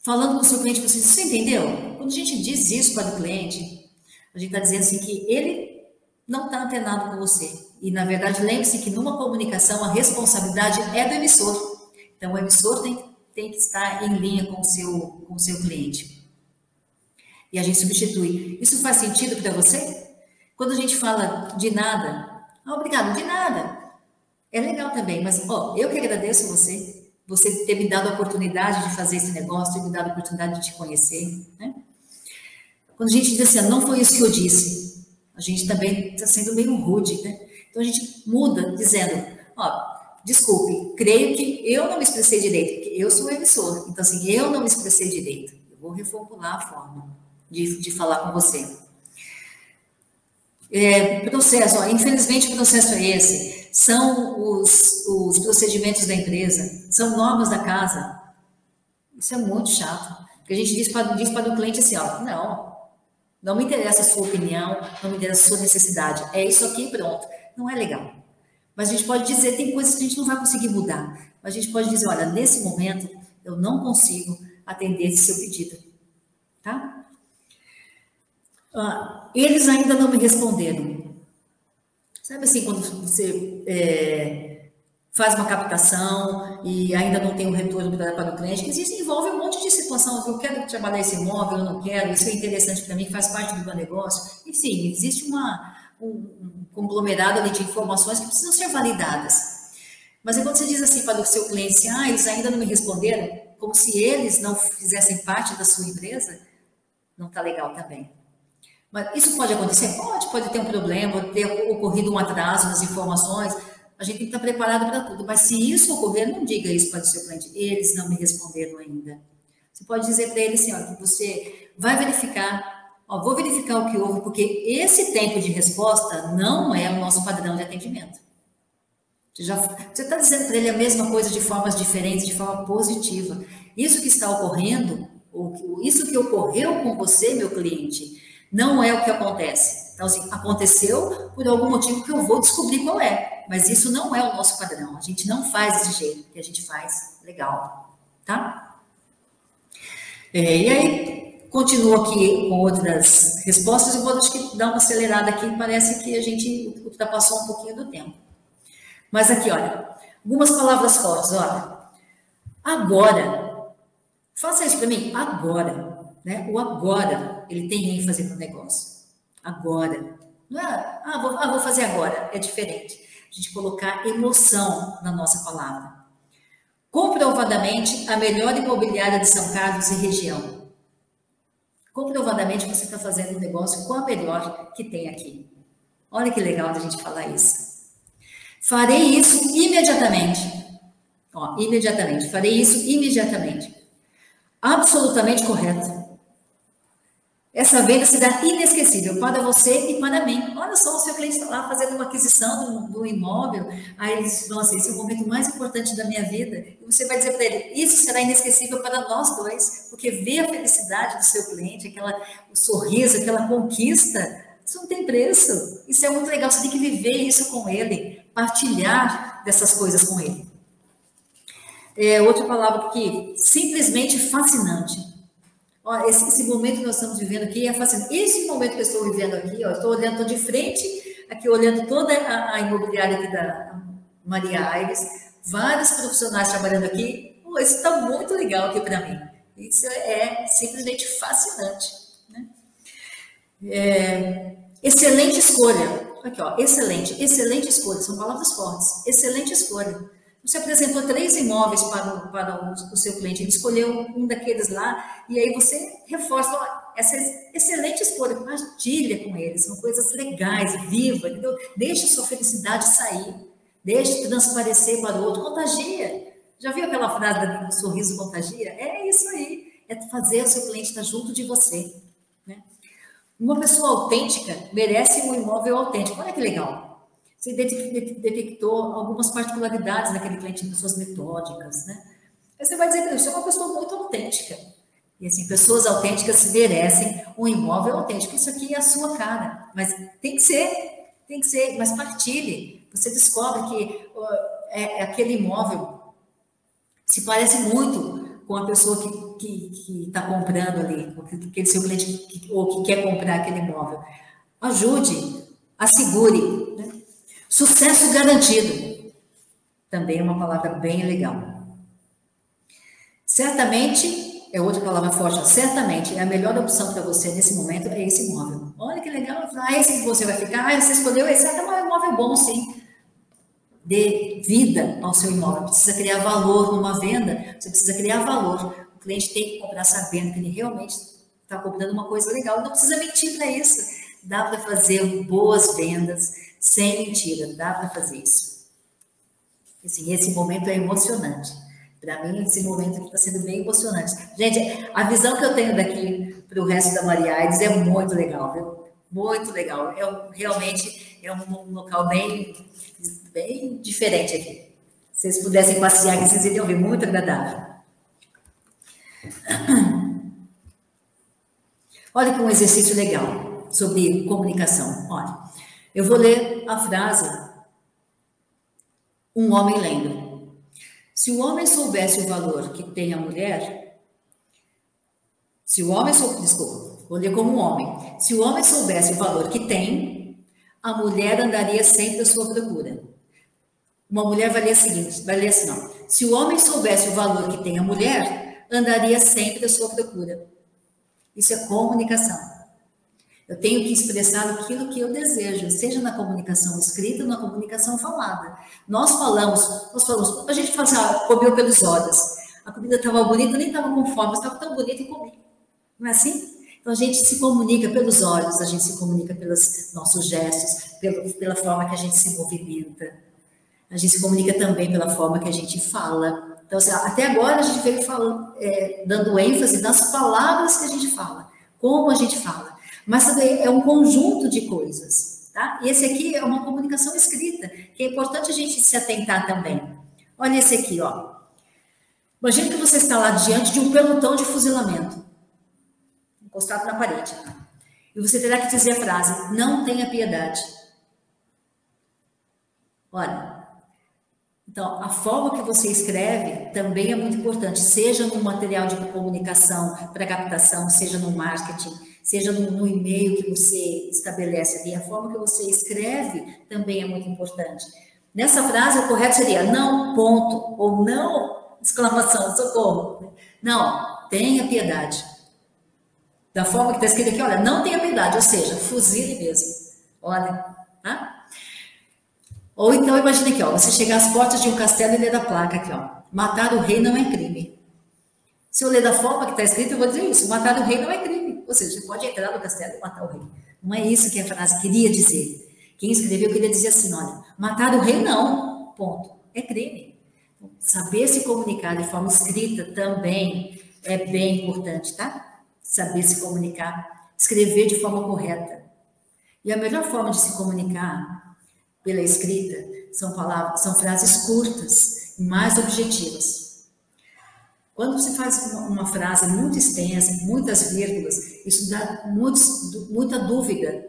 falando com o seu cliente, você, você entendeu? Quando a gente diz isso para o cliente, a gente está dizendo assim que ele não está antenado com você. E, na verdade, lembre-se que numa comunicação a responsabilidade é do emissor. Então, o emissor tem, tem que estar em linha com o seu, com o seu cliente. A gente substitui. Isso faz sentido para você? Quando a gente fala de nada, ah, obrigado, de nada. É legal também, mas ó, eu que agradeço você você ter me dado a oportunidade de fazer esse negócio, ter me dado a oportunidade de te conhecer, né? Quando a gente diz assim, não foi isso que eu disse, a gente também está sendo meio rude, né? Então a gente muda dizendo, ó, desculpe, creio que eu não me expressei direito, porque eu sou emissor, então assim, eu não me expressei direito. Eu vou reformular a forma de, de falar com você. É, processo, ó, infelizmente o processo é esse são os, os procedimentos da empresa, são normas da casa. Isso é muito chato. Porque a gente diz para, diz o cliente assim, ó, não, não me interessa a sua opinião, não me interessa a sua necessidade. É isso aqui pronto. Não é legal. Mas a gente pode dizer, tem coisas que a gente não vai conseguir mudar. Mas a gente pode dizer, olha, nesse momento eu não consigo atender esse seu pedido. Tá? Ah, eles ainda não me responderam. Sabe assim, quando você é, faz uma captação e ainda não tem um retorno para, o cliente, que existe, envolve um monte de situação. Eu quero trabalhar esse imóvel, eu não quero, isso é interessante para mim, faz parte do meu negócio. Enfim, existe uma, um, conglomerado de informações que precisam ser validadas. Mas aí quando você diz assim para o seu cliente, ah, eles ainda não me responderam, como se eles não fizessem parte da sua empresa, não está legal também. Mas isso pode acontecer? Pode, pode ter um problema, pode ter ocorrido um atraso nas informações. A gente tem que estar preparado para tudo. Mas se isso ocorrer, não diga isso para o seu cliente. Eles não me responderam ainda. Você pode dizer para ele assim, que você vai verificar, ó, vou verificar o que houve, porque esse tempo de resposta não é o nosso padrão de atendimento. Você está dizendo para ele a mesma coisa de formas diferentes, de forma positiva. Isso que está ocorrendo, ou isso que ocorreu com você, meu cliente, não é o que acontece. Então, assim, aconteceu por algum motivo que eu vou descobrir qual é. Mas isso não é o nosso padrão. A gente não faz desse jeito, que a gente faz legal. Tá? É, e aí, continuo aqui com outras respostas. Eu vou acho que dar uma acelerada aqui. Parece que a gente ultrapassou um pouquinho do tempo. Mas aqui, olha, algumas palavras fortes, olha. Agora, faça isso para mim, agora. Né? O agora, ele tem ênfase no negócio. Agora. Não é, ah vou, ah, vou fazer agora. É diferente. A gente colocar emoção na nossa palavra. Comprovadamente, a melhor imobiliária de São Carlos e região. Comprovadamente, você está fazendo um negócio com a melhor que tem aqui. Olha que legal da gente falar isso. Farei isso imediatamente. Ó, imediatamente. Farei isso imediatamente. Absolutamente correto. Essa venda será inesquecível para você e para mim. Olha só, o seu cliente está lá fazendo uma aquisição do, do imóvel, aí eles vão assim, esse é o momento mais importante da minha vida. E você vai dizer para ele, isso será inesquecível para nós dois, porque ver a felicidade do seu cliente, aquela, o sorriso, aquela conquista, isso não tem preço. Isso é muito legal, você tem que viver isso com ele partilhar dessas coisas com ele. É, outra palavra aqui, simplesmente fascinante. Ó, esse, esse, momento que nós estamos vivendo aqui é fascinante. Esse momento que eu estou vivendo aqui, ó, estou olhando, de frente, aqui olhando toda a, a imobiliária aqui da Maria Aires, vários profissionais trabalhando aqui. Isso está muito legal aqui para mim. Isso é simplesmente fascinante. Né? É, excelente escolha. Aqui, ó, excelente, excelente escolha, são palavras fortes. Excelente escolha. Você apresentou três imóveis para o, para o, o seu cliente, ele escolheu um daqueles lá, e aí você reforça, ó, essa excelente escolha, compartilha com ele, são coisas legais, viva, entendeu? Deixa sua felicidade sair, deixa transparecer para o outro, contagia. Já viu aquela frase do sorriso contagia? É isso aí, é fazer o seu cliente estar junto de você. Uma pessoa autêntica merece um imóvel autêntico. Olha que legal. Detectou algumas particularidades daquele cliente nas suas metódicas, né? Aí você vai dizer que você é uma pessoa muito autêntica. E assim, pessoas autênticas merecem um imóvel autêntico. Isso aqui é a sua cara. Mas tem que ser, tem que ser, mas partilhe. Você descobre que uh, é, aquele imóvel se parece muito com a pessoa que que está comprando ali, aquele seu cliente que, ou que quer comprar aquele imóvel. Ajude, assegure. Né? Sucesso garantido. Também é uma palavra bem legal. Certamente, é outra palavra forte, certamente, a melhor opção para você nesse momento é esse imóvel. Olha que legal. Ah, esse que você vai ficar, ah, você escolheu esse, é um imóvel bom, sim dê vida ao seu imóvel. Precisa criar valor numa venda, você precisa criar valor cliente tem que comprar sabendo que ele realmente está comprando uma coisa legal. Não precisa mentir para isso. Dá para fazer boas vendas sem mentira. Dá para fazer isso. Assim, esse momento é emocionante. Para mim, esse momento está sendo bem emocionante. Gente, a visão que eu tenho daqui para o resto da Maria Aides é muito legal, viu? Muito legal. É realmente é um, local bem, bem diferente aqui. Se vocês pudessem passear vocês iriam ver, muito agradável. Olha que um exercício legal sobre comunicação. Olha, eu vou ler a frase Um homem lendo. Se o homem soubesse o valor que tem a mulher, se o homem soubesse, desculpa, vou ler como um homem. Se o homem soubesse o valor que tem, a mulher andaria sempre à sua procura. Uma mulher vai ler, seguinte, vai ler assim, não. Se o homem soubesse o valor que tem a mulher, andaria sempre à sua procura. Isso é comunicação. Eu tenho que expressar aquilo que eu desejo, seja na comunicação escrita ou na comunicação falada. Nós falamos, nós falamos, a gente fala assim, ah, comeu pelos olhos. A comida estava bonita, nem estava com fome, estava tão bonita e comi. Não é assim? Então a gente se comunica pelos olhos, a gente se comunica pelos nossos gestos, pela, pela forma que a gente se movimenta. A gente se comunica também pela forma que a gente fala. Então, assim, até agora a gente veio falando, é, dando ênfase nas palavras que a gente fala, como a gente fala. Mas é um conjunto de coisas, tá? E esse aqui é uma comunicação escrita, que é importante a gente se atentar também. Olha esse aqui, ó. Imagina que você está lá diante de um pelotão de fuzilamento, encostado na parede. E você terá que dizer a frase: não tenha piedade. Olha, então, a forma que você escreve também é muito importante, seja no material de comunicação para captação, seja no marketing, seja no, no e-mail que você estabelece ali. A forma que você escreve também é muito importante. Nessa frase, o correto seria não, ponto, ou não, exclamação, socorro. Não, tenha piedade. Da forma que está escrito aqui, olha, não tenha piedade, ou seja, fuzile mesmo. Olha, tá? Ou então, imagine aqui, ó, você chegar às portas de um castelo e ler a placa aqui, ó. Matar o rei não é crime. Se eu ler da forma que está escrito, eu vou dizer isso. Matar o rei não é crime. Ou seja, você pode entrar no castelo e matar o rei. Não é isso que a frase queria dizer. Quem escreveu queria dizer assim, olha, matar o rei não, ponto. É crime. Saber se comunicar de forma escrita também é bem importante, tá? Saber se comunicar, escrever de forma correta. E a melhor forma de se comunicar pela escrita são palavras, são frases curtas e mais objetivas. Quando você faz uma, uma frase muito extensa, muitas vírgulas, isso dá muitos, muita dúvida.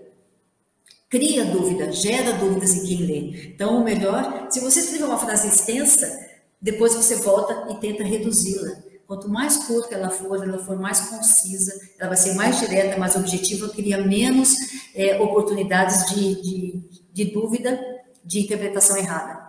Cria dúvida, gera dúvidas em quem lê. Então, o melhor, se você escrever uma frase extensa, depois você volta e tenta reduzi-la. Quanto mais curta ela for, ela for mais concisa, ela vai ser mais direta, mais objetiva, cria menos é, oportunidades de, de, de dúvida, de interpretação errada.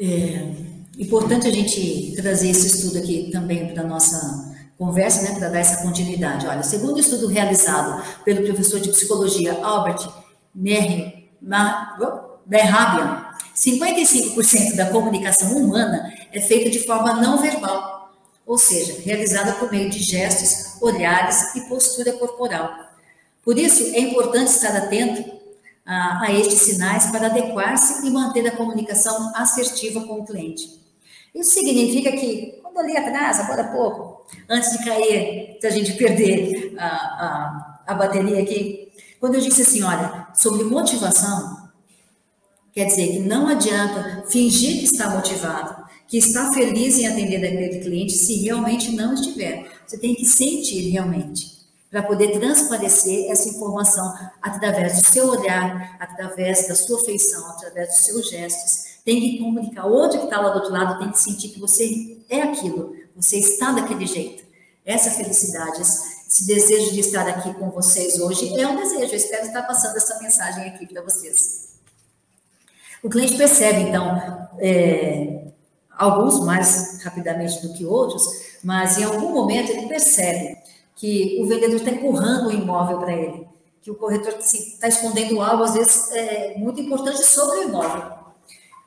É importante a gente trazer esse estudo aqui também para a nossa conversa, né, para dar essa continuidade. Olha, segundo o estudo realizado pelo professor de psicologia Albert Merhabian, 55% da comunicação humana é feita de forma não verbal, ou seja, realizada por meio de gestos, olhares e postura corporal. Por isso, é importante estar atento a, a estes sinais para adequar-se e manter a comunicação assertiva com o cliente. Isso significa que, quando ali atrás, agora há pouco, antes de cair, se a gente perder a, a, a bateria aqui, quando eu disse assim, olha, sobre motivação, quer dizer que não adianta fingir que está motivado, que está feliz em atender aquele cliente, se realmente não estiver. Você tem que sentir realmente para poder transparecer essa informação através do seu olhar, através da sua feição, através dos seus gestos. Tem que comunicar. O outro que está lá do outro lado tem que sentir que você é aquilo, você está daquele jeito. Essa felicidade, esse desejo de estar aqui com vocês hoje é um desejo. Eu espero estar passando essa mensagem aqui para vocês. O cliente percebe, então, é, alguns mais rapidamente do que outros, mas em algum momento ele percebe que o vendedor está empurrando o imóvel para ele, que o corretor está escondendo algo, às vezes, é, muito importante sobre o imóvel,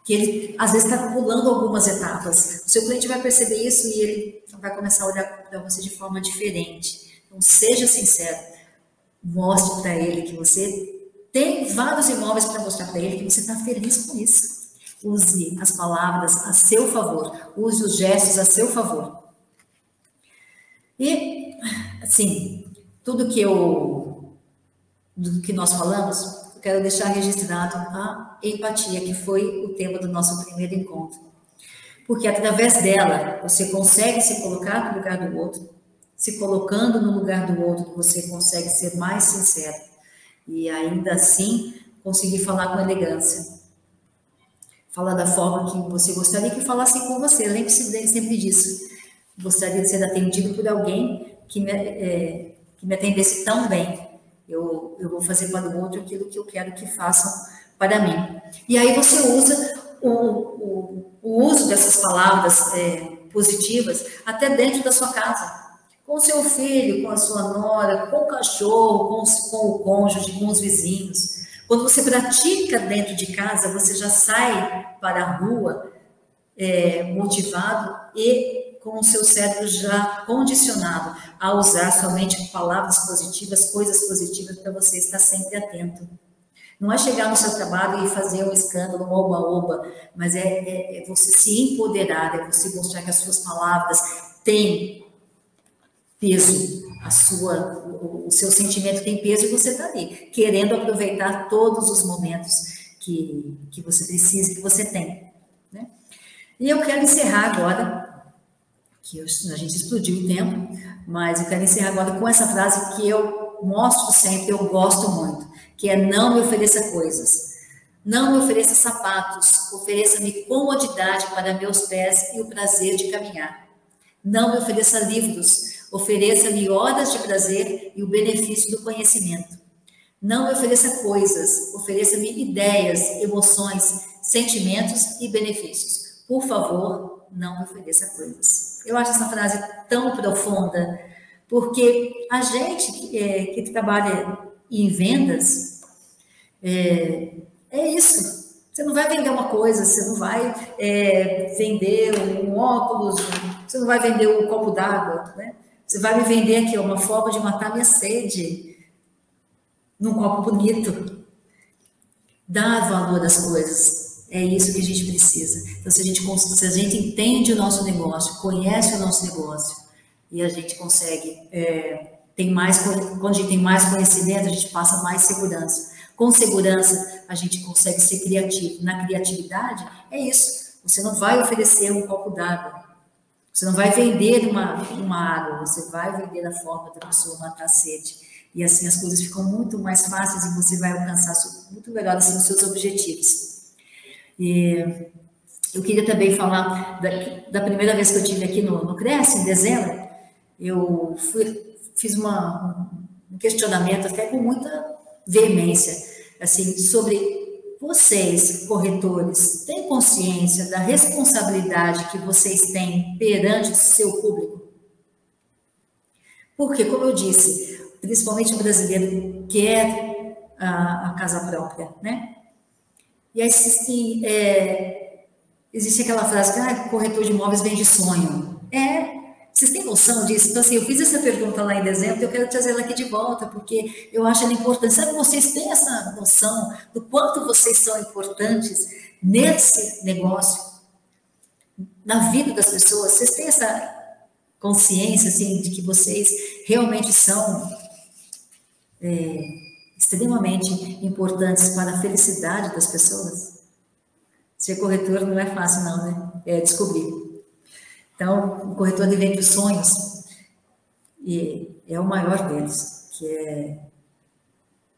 que ele, às vezes, está pulando algumas etapas. O seu cliente vai perceber isso e ele vai começar a olhar para você de forma diferente. Então, seja sincero, mostre para ele que você tem vários imóveis para mostrar para ele que você está feliz com isso. Use as palavras a seu favor, use os gestos a seu favor. E assim, tudo que eu do que nós falamos, eu quero deixar registrado a empatia, que foi o tema do nosso primeiro encontro. Porque através dela, você consegue se colocar no lugar do outro, se colocando no lugar do outro, você consegue ser mais sincero e ainda assim conseguir falar com elegância. Falar da forma que você gostaria que falassem com você. Lembre-se sempre disso. Gostaria de ser atendido por alguém que me, é, que me atendesse tão bem. Eu, eu vou fazer para o outro aquilo que eu quero que façam para mim. E aí você usa o, o, o uso dessas palavras é, positivas até dentro da sua casa. Com o seu filho, com a sua nora, com o cachorro, com, com o cônjuge, com os vizinhos. Quando você pratica dentro de casa, você já sai para a rua é, motivado e com o seu cérebro já condicionado a usar somente palavras positivas, coisas positivas, para você estar sempre atento. Não é chegar no seu trabalho e fazer um escândalo, um oba-oba, mas é, é, é você se empoderar, é você mostrar que as suas palavras têm peso, a sua, o, o seu sentimento tem peso e você está ali, querendo aproveitar todos os momentos que, que você precisa, que você tem. Né? E eu quero encerrar agora, que a gente explodiu o tempo, mas eu quero encerrar agora com essa frase que eu mostro sempre, eu gosto muito, que é não me ofereça coisas. Não me ofereça sapatos, ofereça-me comodidade para meus pés e o prazer de caminhar. Não me ofereça livros, ofereça-me horas de prazer e o benefício do conhecimento. Não me ofereça coisas, ofereça-me ideias, emoções, sentimentos e benefícios. Por favor, não me ofereça coisas. Eu acho essa frase tão profunda, porque a gente que, é, que trabalha em vendas, é, é isso. Você não vai vender uma coisa, você não vai é, vender um óculos, você não vai vender um copo d'água, né? Você vai me vender aqui uma forma de matar minha sede num copo bonito. Dá valor às coisas. É isso que a gente precisa. Então, se a gente, se a gente entende o nosso negócio, conhece o nosso negócio, e a gente consegue, é, tem mais, quando a gente tem mais conhecimento, a gente passa mais segurança. Com segurança, a gente consegue ser criativo. Na criatividade, é isso. Você não vai oferecer um copo d'água. Você não vai vender uma, uma água, você vai vender a forma da pessoa matar a sede. E assim as coisas ficam muito mais fáceis e você vai alcançar muito melhor assim, os seus objetivos. E eu queria também falar da, da primeira vez que eu tive aqui no, no Cresce, em dezembro, eu fui, fiz uma, um questionamento até com muita veemência, assim, sobre vocês, corretores, têm consciência da responsabilidade que vocês têm perante o seu público? Porque, como eu disse, principalmente o brasileiro quer a, a casa própria, né? E aí existe, é, existe aquela frase que ah, corretor de imóveis vende sonho. É, vocês têm noção disso? Então, assim, eu fiz essa pergunta lá em dezembro eu quero trazer ela aqui de volta, porque eu acho ela importante. Sabe, vocês têm essa noção do quanto vocês são importantes nesse negócio, na vida das pessoas? Vocês têm essa consciência, assim, de que vocês realmente são é, extremamente importantes para a felicidade das pessoas? Ser corretor não é fácil, não, né? É descobrir. Então, o corretor de vende os sonhos e é o maior deles, que é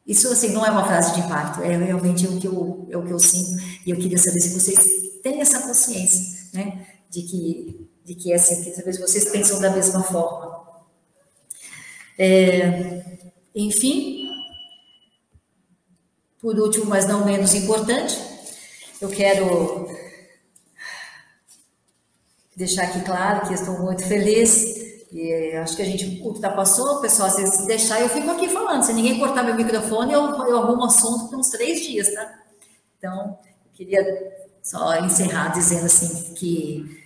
isso assim não é uma frase de impacto, é realmente o que eu é o que eu sinto e eu queria saber se vocês têm essa consciência, né, de que de que é assim, saber se vocês pensam da mesma forma. É, enfim, por último, mas não menos importante, eu quero deixar aqui claro que estou muito feliz e acho que a gente ultrapassou, pessoal, se deixar, eu fico aqui falando, se ninguém cortar meu microfone, eu, eu arrumo assunto por uns três dias, tá? Então, eu queria só encerrar dizendo assim que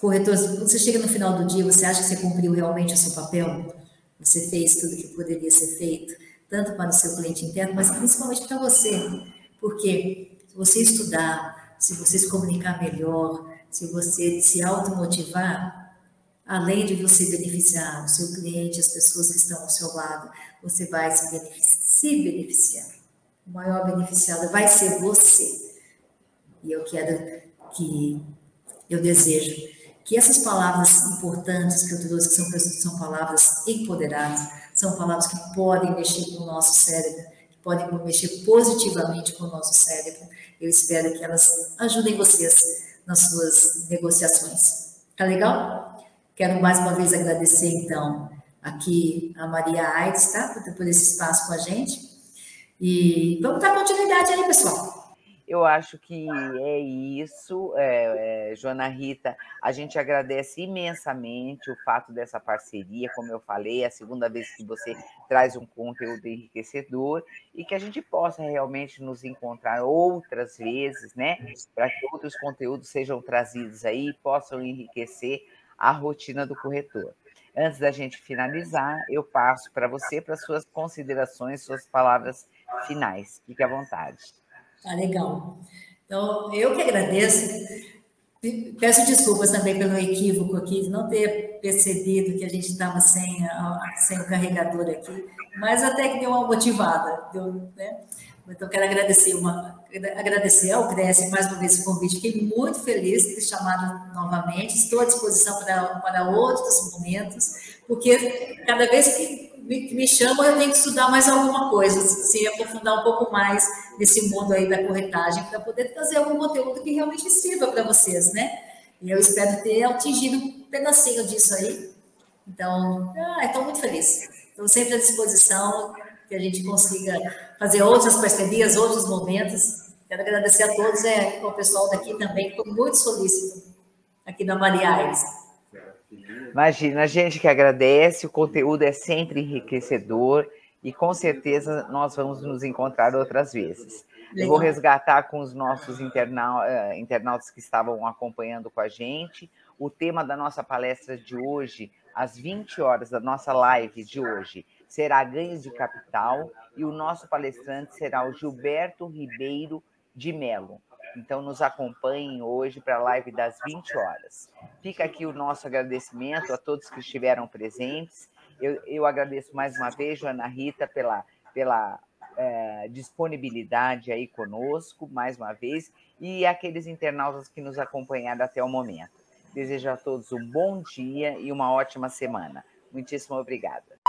corretor, você chega no final do dia, você acha que você cumpriu realmente o seu papel? Você fez tudo que poderia ser feito, tanto para o seu cliente interno, mas principalmente para você. Porque se você estudar, se você se comunicar melhor, se você se automotivar, além de você beneficiar o seu cliente, as pessoas que estão ao seu lado, você vai se, beneficiar. Se beneficiar. O maior beneficiado vai ser você. E eu quero que, eu desejo que essas palavras importantes que eu trouxe, que são, são palavras empoderadas, são palavras que podem mexer com o nosso cérebro, que podem mexer positivamente com o nosso cérebro. Eu espero que elas ajudem vocês nas suas negociações. Tá legal? Quero mais uma vez agradecer, então, aqui a Maria Aires, tá? Por, por esse espaço com a gente. E vamos dar continuidade aí, pessoal. Eu acho que é isso, é, é, Joana Rita. A gente agradece imensamente o fato dessa parceria, como eu falei, é a segunda vez que você traz um conteúdo enriquecedor e que a gente possa realmente nos encontrar outras vezes, né? Para que outros conteúdos sejam trazidos aí e possam enriquecer a rotina do corretor. Antes da gente finalizar, eu passo para você para suas considerações, suas palavras finais. Fique à vontade. Tá legal. Então, eu que agradeço. Peço desculpas também pelo equívoco aqui, de não ter percebido que a gente estava sem, sem o carregador aqui, mas até que deu uma motivada. Deu, né? Então, quero agradecer, uma, agradecer ao Cresce mais uma vez o convite. Fiquei muito feliz de ter chamado novamente. Estou à disposição para, para outros momentos, porque cada vez que me, me chamam, eu tenho que estudar mais alguma coisa, se aprofundar um pouco mais nesse mundo aí da corretagem, para poder trazer algum conteúdo que realmente sirva para vocês, né? E eu espero ter atingido um pedacinho disso aí. Então, ah, estou muito feliz. Estou sempre à disposição que a gente consiga fazer outras parcerias, outros momentos. Quero agradecer a todos, é, o pessoal daqui também, que foi muito solícito aqui na Maria Aires. Imagina, a gente que agradece, o conteúdo é sempre enriquecedor e com certeza nós vamos nos encontrar outras vezes. Eu vou resgatar com os nossos internau, eh, internautas que estavam acompanhando com a gente o tema da nossa palestra de hoje, às 20 horas da nossa live de hoje, será ganhos de capital e o nosso palestrante será o Gilberto Ribeiro de Melo. Então, nos acompanhem hoje para a live das 20 horas. Fica aqui o nosso agradecimento a todos que estiveram presentes. Eu, eu agradeço mais uma vez, Joana Rita, pela, pela é, disponibilidade aí conosco, mais uma vez, e aqueles internautas que nos acompanharam até o momento. Desejo a todos um bom dia e uma ótima semana. Muitíssimo obrigada.